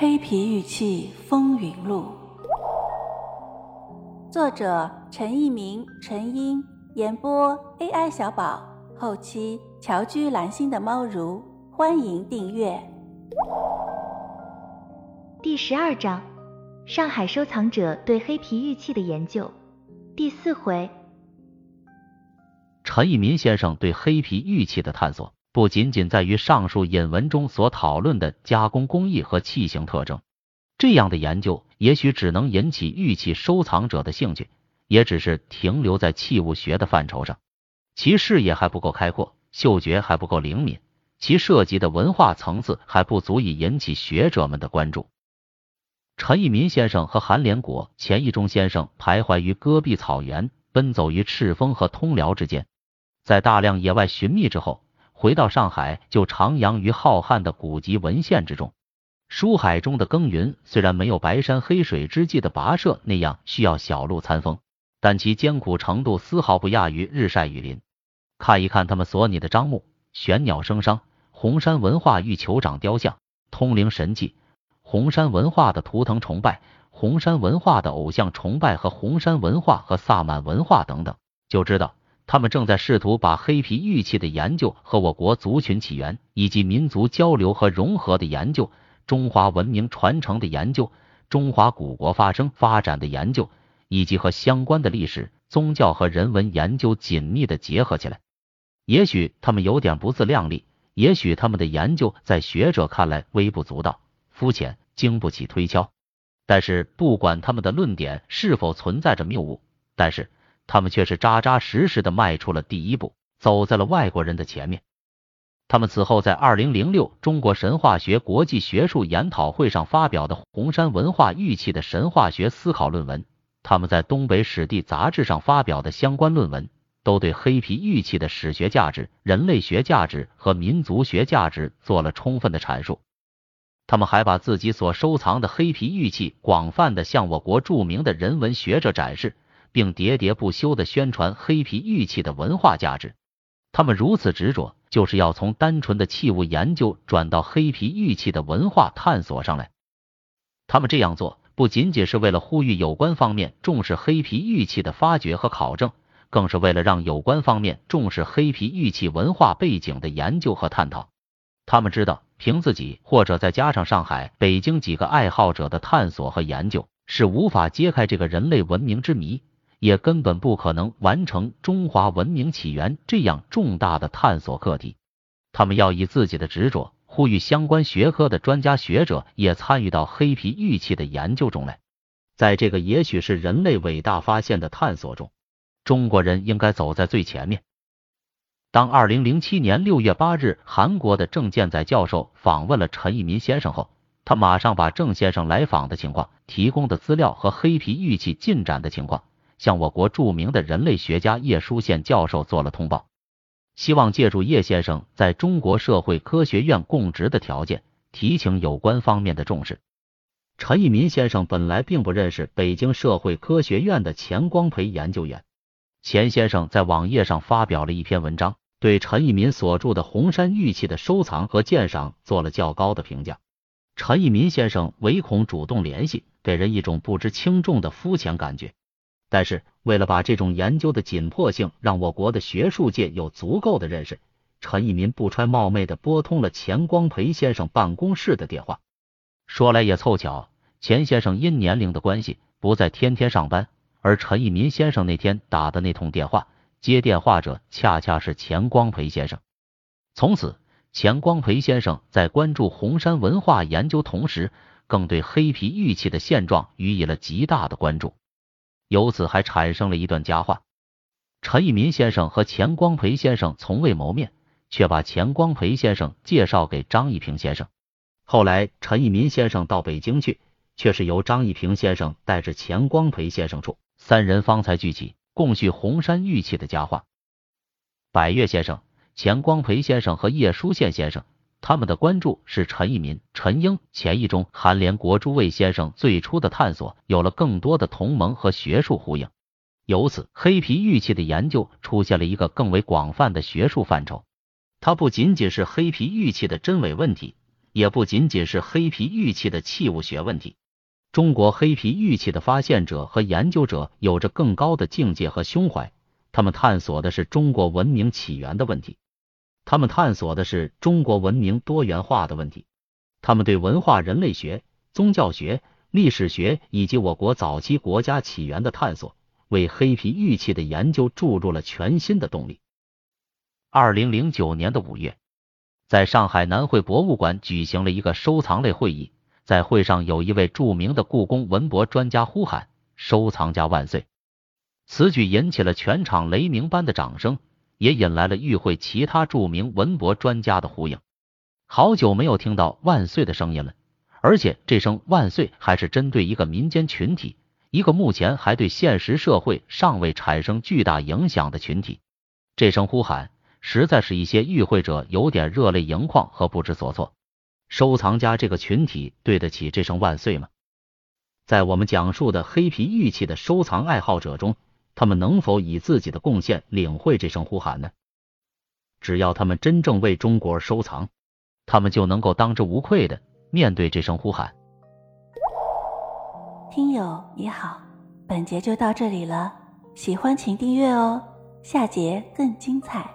黑皮玉器风云录》，作者陈一鸣、陈英，演播 AI 小宝，后期乔居蓝心的猫如，欢迎订阅。第十二章：上海收藏者对黑皮玉器的研究，第四回。陈一民先生对黑皮玉器的探索。不仅仅在于上述引文中所讨论的加工工艺和器型特征，这样的研究也许只能引起玉器收藏者的兴趣，也只是停留在器物学的范畴上，其视野还不够开阔，嗅觉还不够灵敏，其涉及的文化层次还不足以引起学者们的关注。陈一民先生和韩连国、钱一中先生徘徊于戈壁草原，奔走于赤峰和通辽之间，在大量野外寻觅之后。回到上海，就徜徉于浩瀚的古籍文献之中。书海中的耕耘，虽然没有白山黑水之际的跋涉那样需要小路参风，但其艰苦程度丝毫不亚于日晒雨淋。看一看他们所拟的樟木、玄鸟生商、红山文化玉酋长雕像、通灵神器、红山文化的图腾崇拜、红山文化的偶像崇拜和红山文化和萨满文化等等，就知道。他们正在试图把黑皮玉器的研究和我国族群起源以及民族交流和融合的研究、中华文明传承的研究、中华古国发生发展的研究，以及和相关的历史、宗教和人文研究紧密的结合起来。也许他们有点不自量力，也许他们的研究在学者看来微不足道、肤浅、经不起推敲。但是，不管他们的论点是否存在着谬误，但是。他们却是扎扎实实的迈出了第一步，走在了外国人的前面。他们此后在二零零六中国神话学国际学术研讨会上发表的《红山文化玉器的神话学思考》论文，他们在东北史地杂志上发表的相关论文，都对黑皮玉器的史学价值、人类学价值和民族学价值做了充分的阐述。他们还把自己所收藏的黑皮玉器广泛的向我国著名的人文学者展示。并喋喋不休的宣传黑皮玉器的文化价值。他们如此执着，就是要从单纯的器物研究转到黑皮玉器的文化探索上来。他们这样做不仅仅是为了呼吁有关方面重视黑皮玉器的发掘和考证，更是为了让有关方面重视黑皮玉器文化背景的研究和探讨。他们知道，凭自己或者再加上上海、北京几个爱好者的探索和研究，是无法揭开这个人类文明之谜。也根本不可能完成中华文明起源这样重大的探索课题。他们要以自己的执着，呼吁相关学科的专家学者也参与到黑皮玉器的研究中来。在这个也许是人类伟大发现的探索中，中国人应该走在最前面。当二零零七年六月八日，韩国的郑建载教授访问了陈一民先生后，他马上把郑先生来访的情况、提供的资料和黑皮玉器进展的情况。向我国著名的人类学家叶舒宪教授做了通报，希望借助叶先生在中国社会科学院供职的条件，提请有关方面的重视。陈一民先生本来并不认识北京社会科学院的钱光培研究员，钱先生在网页上发表了一篇文章，对陈一民所著的红山玉器的收藏和鉴赏做了较高的评价。陈一民先生唯恐主动联系，给人一种不知轻重的肤浅感觉。但是，为了把这种研究的紧迫性让我国的学术界有足够的认识，陈一民不揣冒昧的拨通了钱光培先生办公室的电话。说来也凑巧，钱先生因年龄的关系不再天天上班，而陈一民先生那天打的那通电话，接电话者恰恰是钱光培先生。从此，钱光培先生在关注红山文化研究同时，更对黑皮玉器的现状予以了极大的关注。由此还产生了一段佳话。陈一民先生和钱光培先生从未谋面，却把钱光培先生介绍给张一平先生。后来陈一民先生到北京去，却是由张一平先生带着钱光培先生处，三人方才聚齐，共叙红山玉器的佳话。百岳先生、钱光培先生和叶书宪先生。他们的关注使陈一民、陈英、钱一中、韩连国诸位先生最初的探索有了更多的同盟和学术呼应，由此黑皮玉器的研究出现了一个更为广泛的学术范畴。它不仅仅是黑皮玉器的真伪问题，也不仅仅是黑皮玉器的器物学问题。中国黑皮玉器的发现者和研究者有着更高的境界和胸怀，他们探索的是中国文明起源的问题，他们探索的是中国文明多元化的问题，他们对文化人类学、宗教学、历史学以及我国早期国家起源的探索，为黑皮玉器的研究注入了全新的动力。二零零九年的五月，在上海南汇博物馆举行了一个收藏类会议。在会上，有一位著名的故宫文博专家呼喊“收藏家万岁”，此举引起了全场雷鸣般的掌声，也引来了与会其他著名文博专家的呼应。好久没有听到“万岁”的声音了，而且这声“万岁”还是针对一个民间群体，一个目前还对现实社会尚未产生巨大影响的群体。这声呼喊，实在是一些与会者有点热泪盈眶和不知所措。收藏家这个群体对得起这声万岁吗？在我们讲述的黑皮玉器的收藏爱好者中，他们能否以自己的贡献领会这声呼喊呢？只要他们真正为中国而收藏，他们就能够当之无愧的面对这声呼喊。听友你好，本节就到这里了，喜欢请订阅哦，下节更精彩。